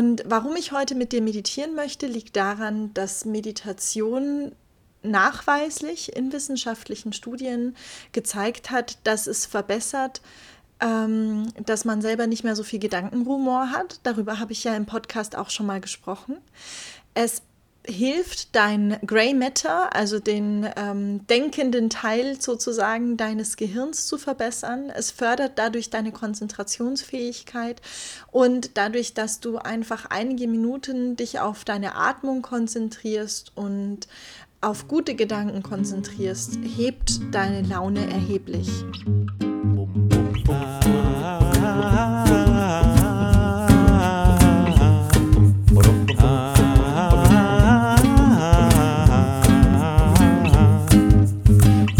Und warum ich heute mit dir meditieren möchte, liegt daran, dass Meditation nachweislich in wissenschaftlichen Studien gezeigt hat, dass es verbessert, ähm, dass man selber nicht mehr so viel Gedankenrumor hat. Darüber habe ich ja im Podcast auch schon mal gesprochen. Es hilft dein Gray Matter, also den ähm, denkenden Teil sozusagen deines Gehirns zu verbessern. Es fördert dadurch deine Konzentrationsfähigkeit und dadurch, dass du einfach einige Minuten dich auf deine Atmung konzentrierst und auf gute Gedanken konzentrierst, hebt deine Laune erheblich.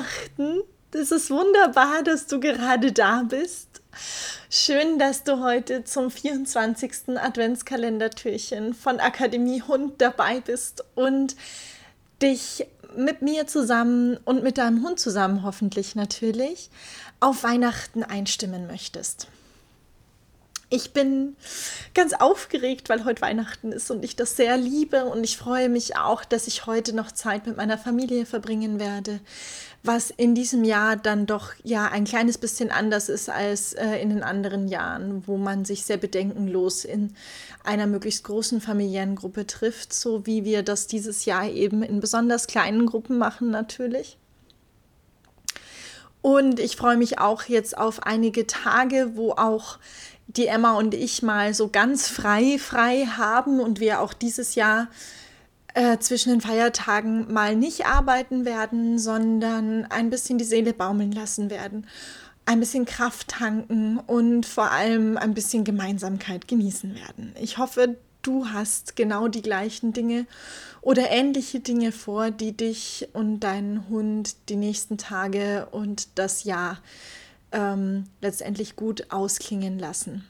Weihnachten. Das ist wunderbar, dass du gerade da bist. Schön, dass du heute zum 24. Adventskalendertürchen von Akademie Hund dabei bist und dich mit mir zusammen und mit deinem Hund zusammen hoffentlich natürlich auf Weihnachten einstimmen möchtest. Ich bin ganz aufgeregt, weil heute Weihnachten ist und ich das sehr liebe und ich freue mich auch, dass ich heute noch Zeit mit meiner Familie verbringen werde, was in diesem Jahr dann doch ja ein kleines bisschen anders ist als äh, in den anderen Jahren, wo man sich sehr bedenkenlos in einer möglichst großen familiären Gruppe trifft, so wie wir das dieses Jahr eben in besonders kleinen Gruppen machen natürlich. Und ich freue mich auch jetzt auf einige Tage, wo auch die Emma und ich mal so ganz frei, frei haben und wir auch dieses Jahr äh, zwischen den Feiertagen mal nicht arbeiten werden, sondern ein bisschen die Seele baumeln lassen werden, ein bisschen Kraft tanken und vor allem ein bisschen Gemeinsamkeit genießen werden. Ich hoffe, du hast genau die gleichen Dinge oder ähnliche Dinge vor, die dich und deinen Hund die nächsten Tage und das Jahr ähm, letztendlich gut ausklingen lassen.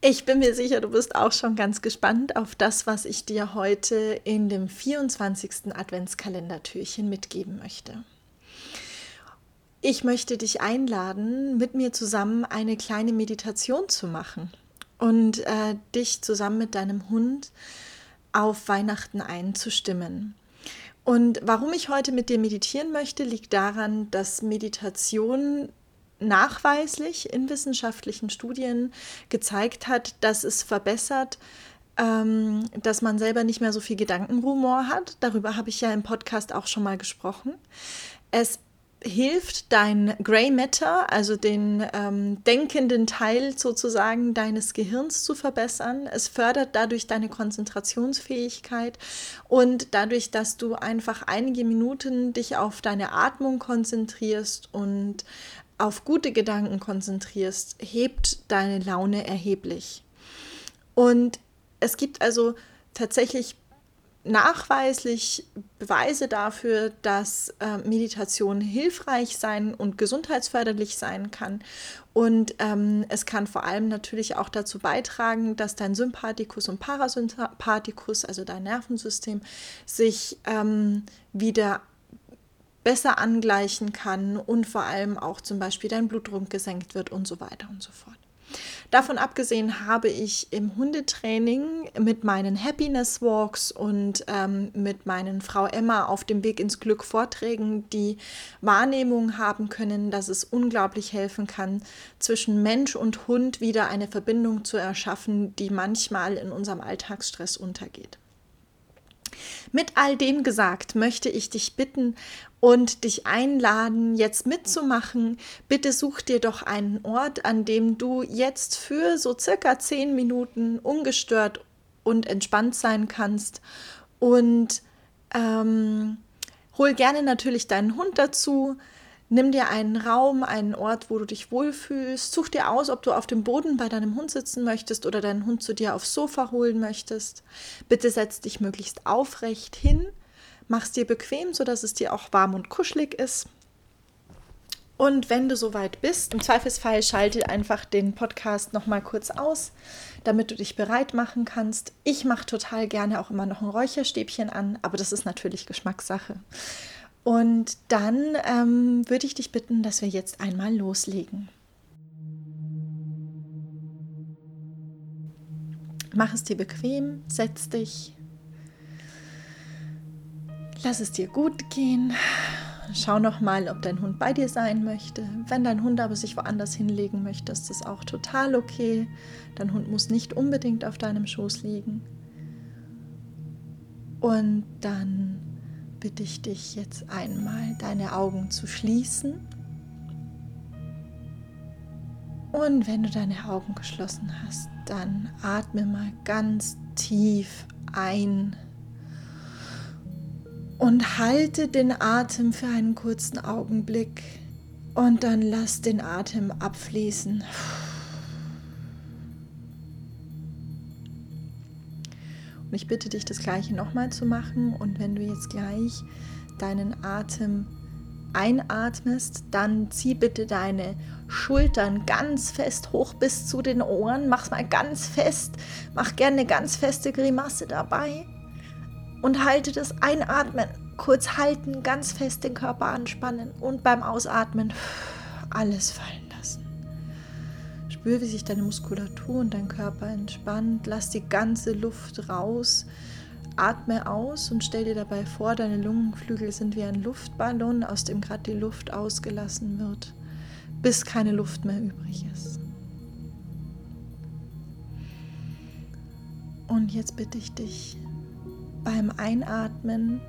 Ich bin mir sicher, du bist auch schon ganz gespannt auf das, was ich dir heute in dem 24. Adventskalendertürchen mitgeben möchte. Ich möchte dich einladen, mit mir zusammen eine kleine Meditation zu machen und äh, dich zusammen mit deinem Hund auf Weihnachten einzustimmen. Und warum ich heute mit dir meditieren möchte, liegt daran, dass Meditation nachweislich in wissenschaftlichen Studien gezeigt hat, dass es verbessert, ähm, dass man selber nicht mehr so viel Gedankenrumor hat. Darüber habe ich ja im Podcast auch schon mal gesprochen. Es hilft dein Gray Matter, also den ähm, denkenden Teil sozusagen deines Gehirns zu verbessern. Es fördert dadurch deine Konzentrationsfähigkeit und dadurch, dass du einfach einige Minuten dich auf deine Atmung konzentrierst und auf gute Gedanken konzentrierst, hebt deine Laune erheblich. Und es gibt also tatsächlich nachweislich Beweise dafür, dass äh, Meditation hilfreich sein und gesundheitsförderlich sein kann. Und ähm, es kann vor allem natürlich auch dazu beitragen, dass dein Sympathikus und Parasympathikus, also dein Nervensystem, sich ähm, wieder besser angleichen kann und vor allem auch zum Beispiel dein Blutdruck gesenkt wird und so weiter und so fort. Davon abgesehen habe ich im Hundetraining mit meinen Happiness Walks und ähm, mit meinen Frau Emma auf dem Weg ins Glück Vorträgen die Wahrnehmung haben können, dass es unglaublich helfen kann, zwischen Mensch und Hund wieder eine Verbindung zu erschaffen, die manchmal in unserem Alltagsstress untergeht. Mit all dem gesagt, möchte ich dich bitten und dich einladen, jetzt mitzumachen. Bitte such dir doch einen Ort, an dem du jetzt für so circa zehn Minuten ungestört und entspannt sein kannst. Und ähm, hol gerne natürlich deinen Hund dazu. Nimm dir einen Raum, einen Ort, wo du dich wohlfühlst. Such dir aus, ob du auf dem Boden bei deinem Hund sitzen möchtest oder deinen Hund zu dir aufs Sofa holen möchtest. Bitte setz dich möglichst aufrecht hin. Mach es dir bequem, sodass es dir auch warm und kuschelig ist. Und wenn du soweit bist, im Zweifelsfall schalte einfach den Podcast noch mal kurz aus, damit du dich bereit machen kannst. Ich mache total gerne auch immer noch ein Räucherstäbchen an, aber das ist natürlich Geschmackssache. Und dann ähm, würde ich dich bitten, dass wir jetzt einmal loslegen. Mach es dir bequem, setz dich, lass es dir gut gehen. Schau noch mal, ob dein Hund bei dir sein möchte. Wenn dein Hund aber sich woanders hinlegen möchte, ist das auch total okay. Dein Hund muss nicht unbedingt auf deinem Schoß liegen. Und dann bitte ich dich jetzt einmal, deine Augen zu schließen. Und wenn du deine Augen geschlossen hast, dann atme mal ganz tief ein und halte den Atem für einen kurzen Augenblick und dann lass den Atem abfließen. Und ich bitte dich, das gleiche nochmal zu machen. Und wenn du jetzt gleich deinen Atem einatmest, dann zieh bitte deine Schultern ganz fest hoch bis zu den Ohren. Mach mal ganz fest. Mach gerne eine ganz feste Grimasse dabei. Und halte das Einatmen. Kurz halten, ganz fest den Körper anspannen. Und beim Ausatmen alles fallen. Spür, wie sich deine Muskulatur und dein Körper entspannt. Lass die ganze Luft raus. Atme aus und stell dir dabei vor, deine Lungenflügel sind wie ein Luftballon, aus dem gerade die Luft ausgelassen wird, bis keine Luft mehr übrig ist. Und jetzt bitte ich dich beim Einatmen,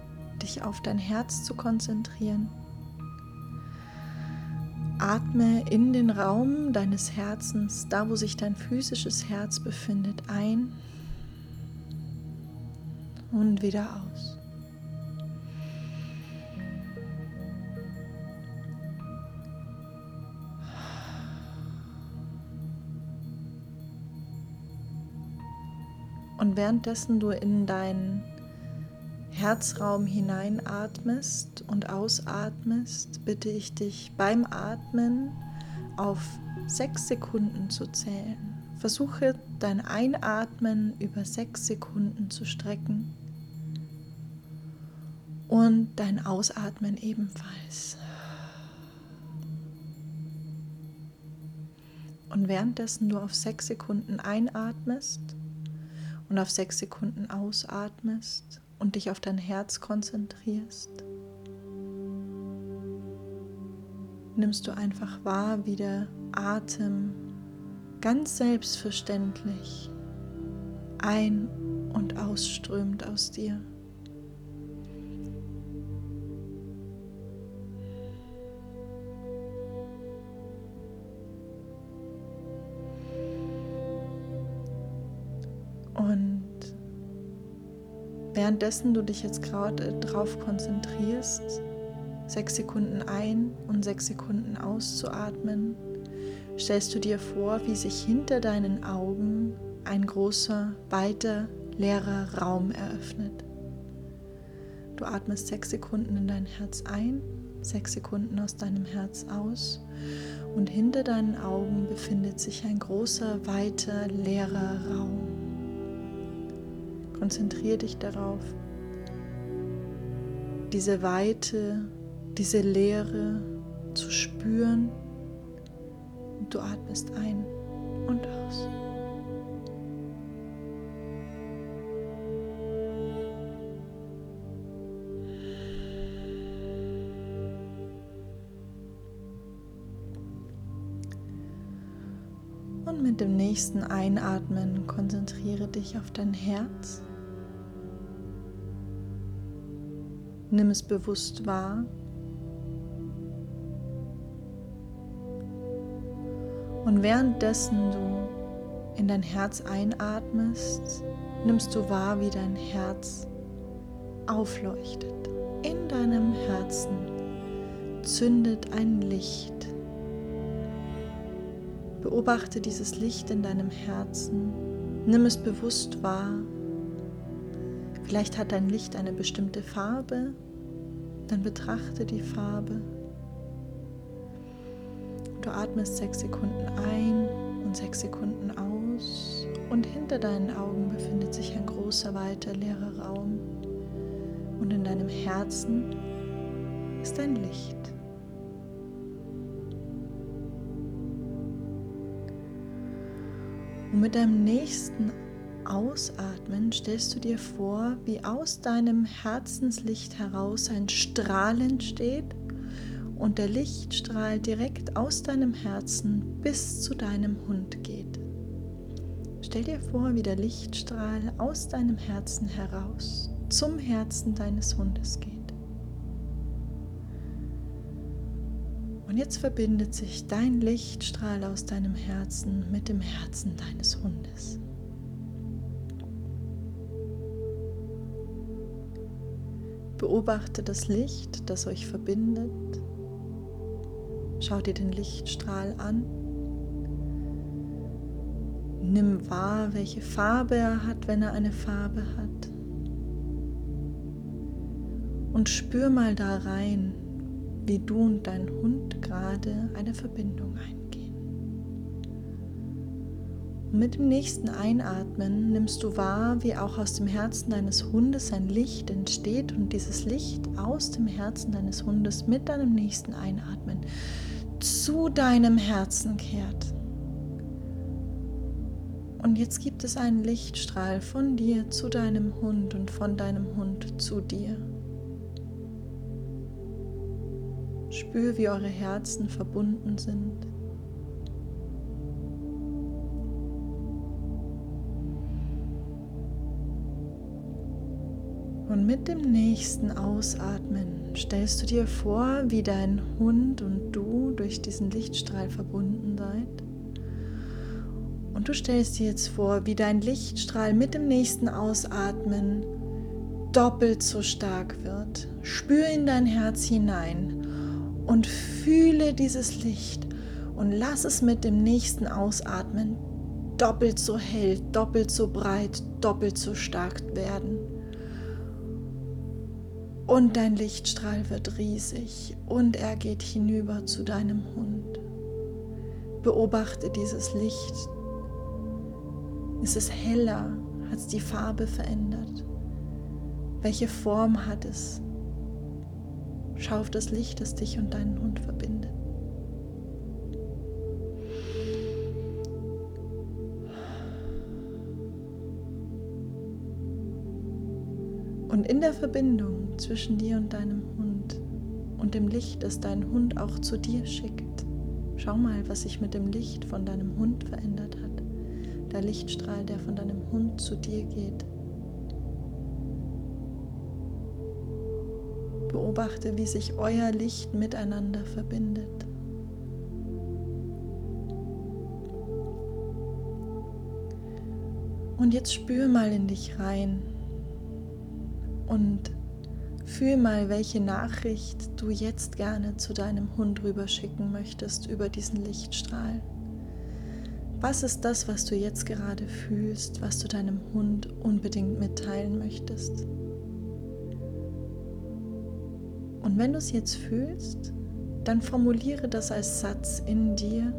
dich auf dein Herz zu konzentrieren Atme in den Raum deines Herzens, da wo sich dein physisches Herz befindet, ein und wieder aus. Und währenddessen du in deinen Herzraum hineinatmest und ausatmest, bitte ich dich beim Atmen auf sechs Sekunden zu zählen. Versuche dein Einatmen über sechs Sekunden zu strecken und dein Ausatmen ebenfalls. Und währenddessen du auf sechs Sekunden einatmest und auf sechs Sekunden ausatmest, und dich auf dein Herz konzentrierst, nimmst du einfach wahr, wie der Atem ganz selbstverständlich ein- und ausströmt aus dir. Währenddessen du dich jetzt gerade darauf konzentrierst, sechs Sekunden ein und sechs Sekunden auszuatmen, stellst du dir vor, wie sich hinter deinen Augen ein großer, weiter, leerer Raum eröffnet. Du atmest sechs Sekunden in dein Herz ein, sechs Sekunden aus deinem Herz aus und hinter deinen Augen befindet sich ein großer, weiter, leerer Raum. Konzentriere dich darauf, diese Weite, diese Leere zu spüren. Und du atmest ein und aus. Und mit dem nächsten Einatmen konzentriere dich auf dein Herz. Nimm es bewusst wahr. Und währenddessen du in dein Herz einatmest, nimmst du wahr, wie dein Herz aufleuchtet in deinem Herzen. zündet ein Licht. Beobachte dieses Licht in deinem Herzen. Nimm es bewusst wahr. Vielleicht hat dein Licht eine bestimmte Farbe. Dann betrachte die Farbe. Du atmest sechs Sekunden ein und sechs Sekunden aus. Und hinter deinen Augen befindet sich ein großer, weiter, leerer Raum. Und in deinem Herzen ist ein Licht. Und mit deinem nächsten Ausatmen stellst du dir vor, wie aus deinem Herzenslicht heraus ein Strahl entsteht und der Lichtstrahl direkt aus deinem Herzen bis zu deinem Hund geht. Stell dir vor, wie der Lichtstrahl aus deinem Herzen heraus zum Herzen deines Hundes geht. Und jetzt verbindet sich dein Lichtstrahl aus deinem Herzen mit dem Herzen deines Hundes. Beobachte das Licht, das euch verbindet. Schau dir den Lichtstrahl an. Nimm wahr, welche Farbe er hat, wenn er eine Farbe hat. Und spür mal da rein, wie du und dein Hund gerade eine Verbindung eingehen. Mit dem nächsten Einatmen nimmst du wahr, wie auch aus dem Herzen deines Hundes ein Licht entsteht und dieses Licht aus dem Herzen deines Hundes mit deinem nächsten Einatmen zu deinem Herzen kehrt. Und jetzt gibt es einen Lichtstrahl von dir zu deinem Hund und von deinem Hund zu dir. Spür, wie eure Herzen verbunden sind. Und mit dem nächsten Ausatmen stellst du dir vor, wie dein Hund und du durch diesen Lichtstrahl verbunden seid. Und du stellst dir jetzt vor, wie dein Lichtstrahl mit dem nächsten Ausatmen doppelt so stark wird. Spür in dein Herz hinein und fühle dieses Licht und lass es mit dem nächsten Ausatmen doppelt so hell, doppelt so breit, doppelt so stark werden. Und dein Lichtstrahl wird riesig und er geht hinüber zu deinem Hund. Beobachte dieses Licht. Ist es heller? Hat es die Farbe verändert? Welche Form hat es? Schau auf das Licht, das dich und deinen Hund verbindet. Und in der Verbindung zwischen dir und deinem Hund und dem Licht, das dein Hund auch zu dir schickt, schau mal, was sich mit dem Licht von deinem Hund verändert hat. Der Lichtstrahl, der von deinem Hund zu dir geht. Beobachte, wie sich euer Licht miteinander verbindet. Und jetzt spür mal in dich rein und fühl mal, welche Nachricht du jetzt gerne zu deinem Hund rüberschicken möchtest über diesen Lichtstrahl. Was ist das, was du jetzt gerade fühlst, was du deinem Hund unbedingt mitteilen möchtest? Und wenn du es jetzt fühlst, dann formuliere das als Satz in dir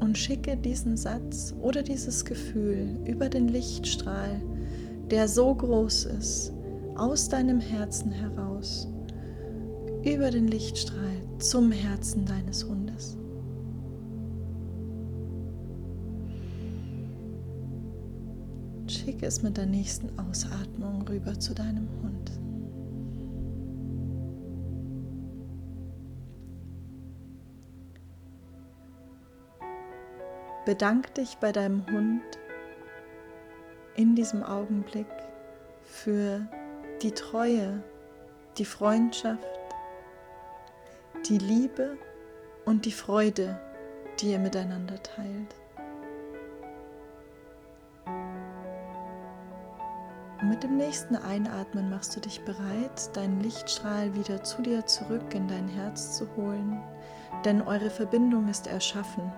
und schicke diesen Satz oder dieses Gefühl über den Lichtstrahl, der so groß ist, aus deinem Herzen heraus, über den Lichtstrahl zum Herzen deines Hundes. Schicke es mit der nächsten Ausatmung rüber zu deinem Hund. Bedank dich bei deinem Hund in diesem Augenblick für die Treue, die Freundschaft, die Liebe und die Freude, die ihr miteinander teilt. Und mit dem nächsten Einatmen machst du dich bereit, deinen Lichtstrahl wieder zu dir zurück in dein Herz zu holen, denn eure Verbindung ist erschaffen.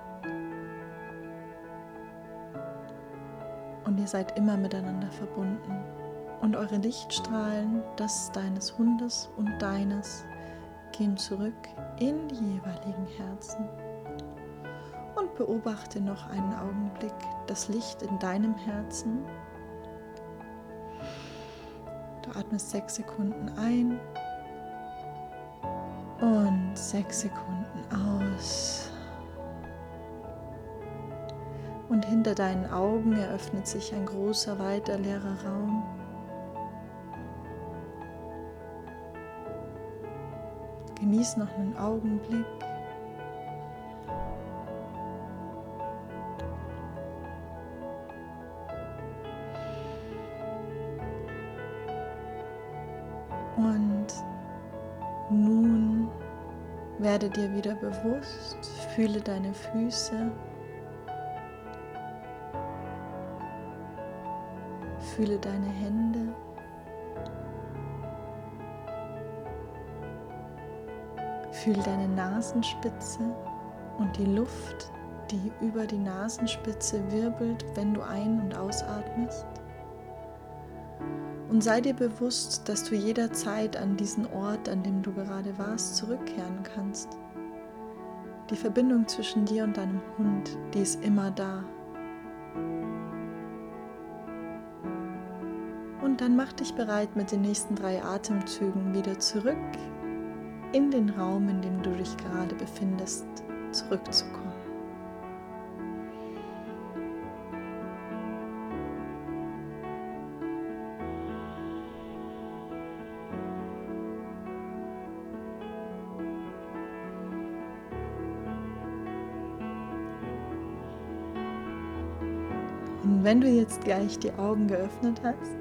Seid immer miteinander verbunden. Und eure Lichtstrahlen, das deines Hundes und deines, gehen zurück in die jeweiligen Herzen. Und beobachte noch einen Augenblick das Licht in deinem Herzen Du atmest sechs Sekunden ein und sechs Sekunden aus. Und hinter deinen Augen eröffnet sich ein großer, weiter, leerer Raum. Genieß noch einen Augenblick. Und nun werde dir wieder bewusst, fühle deine Füße, fühle deine Hände. Fühle deine Nasenspitze und die Luft, die über die Nasenspitze wirbelt, wenn du ein- und ausatmest. Und sei dir bewusst, dass du jederzeit an diesen Ort, an dem du gerade warst, zurückkehren kannst. Die Verbindung zwischen dir und deinem Hund, die ist immer da. Dann mach dich bereit, mit den nächsten drei Atemzügen wieder zurück in den Raum, in dem du dich gerade befindest, zurückzukommen. Und wenn du jetzt gleich die Augen geöffnet hast,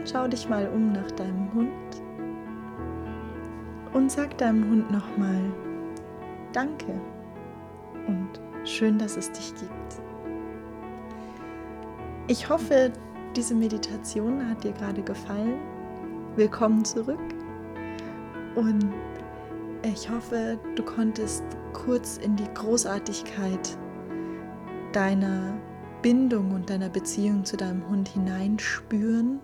dann schau dich mal um nach deinem Hund und sag deinem Hund nochmal Danke und schön, dass es dich gibt. Ich hoffe, diese Meditation hat dir gerade gefallen. Willkommen zurück und ich hoffe, du konntest kurz in die Großartigkeit deiner Bindung und deiner Beziehung zu deinem Hund hineinspüren.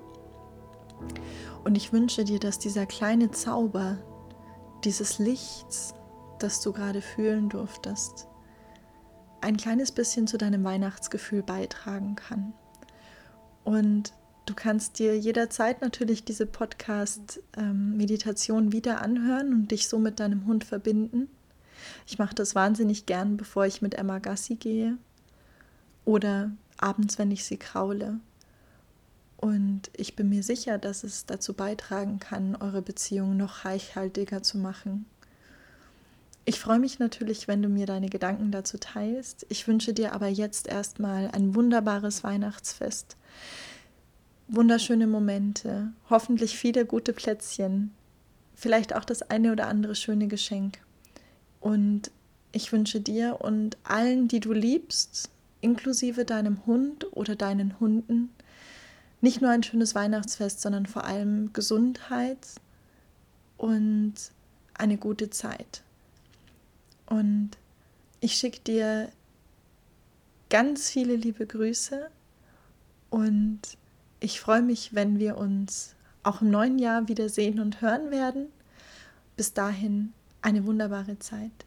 Und ich wünsche dir, dass dieser kleine Zauber dieses Lichts, das du gerade fühlen durftest, ein kleines bisschen zu deinem Weihnachtsgefühl beitragen kann. Und du kannst dir jederzeit natürlich diese Podcast-Meditation ähm, wieder anhören und dich so mit deinem Hund verbinden. Ich mache das wahnsinnig gern, bevor ich mit Emma Gassi gehe oder abends, wenn ich sie kraule. Und ich bin mir sicher, dass es dazu beitragen kann, eure Beziehung noch reichhaltiger zu machen. Ich freue mich natürlich, wenn du mir deine Gedanken dazu teilst. Ich wünsche dir aber jetzt erstmal ein wunderbares Weihnachtsfest, wunderschöne Momente, hoffentlich viele gute Plätzchen, vielleicht auch das eine oder andere schöne Geschenk. Und ich wünsche dir und allen, die du liebst, inklusive deinem Hund oder deinen Hunden, nicht nur ein schönes Weihnachtsfest, sondern vor allem Gesundheit und eine gute Zeit. Und ich schicke dir ganz viele liebe Grüße und ich freue mich, wenn wir uns auch im neuen Jahr wiedersehen und hören werden. Bis dahin eine wunderbare Zeit.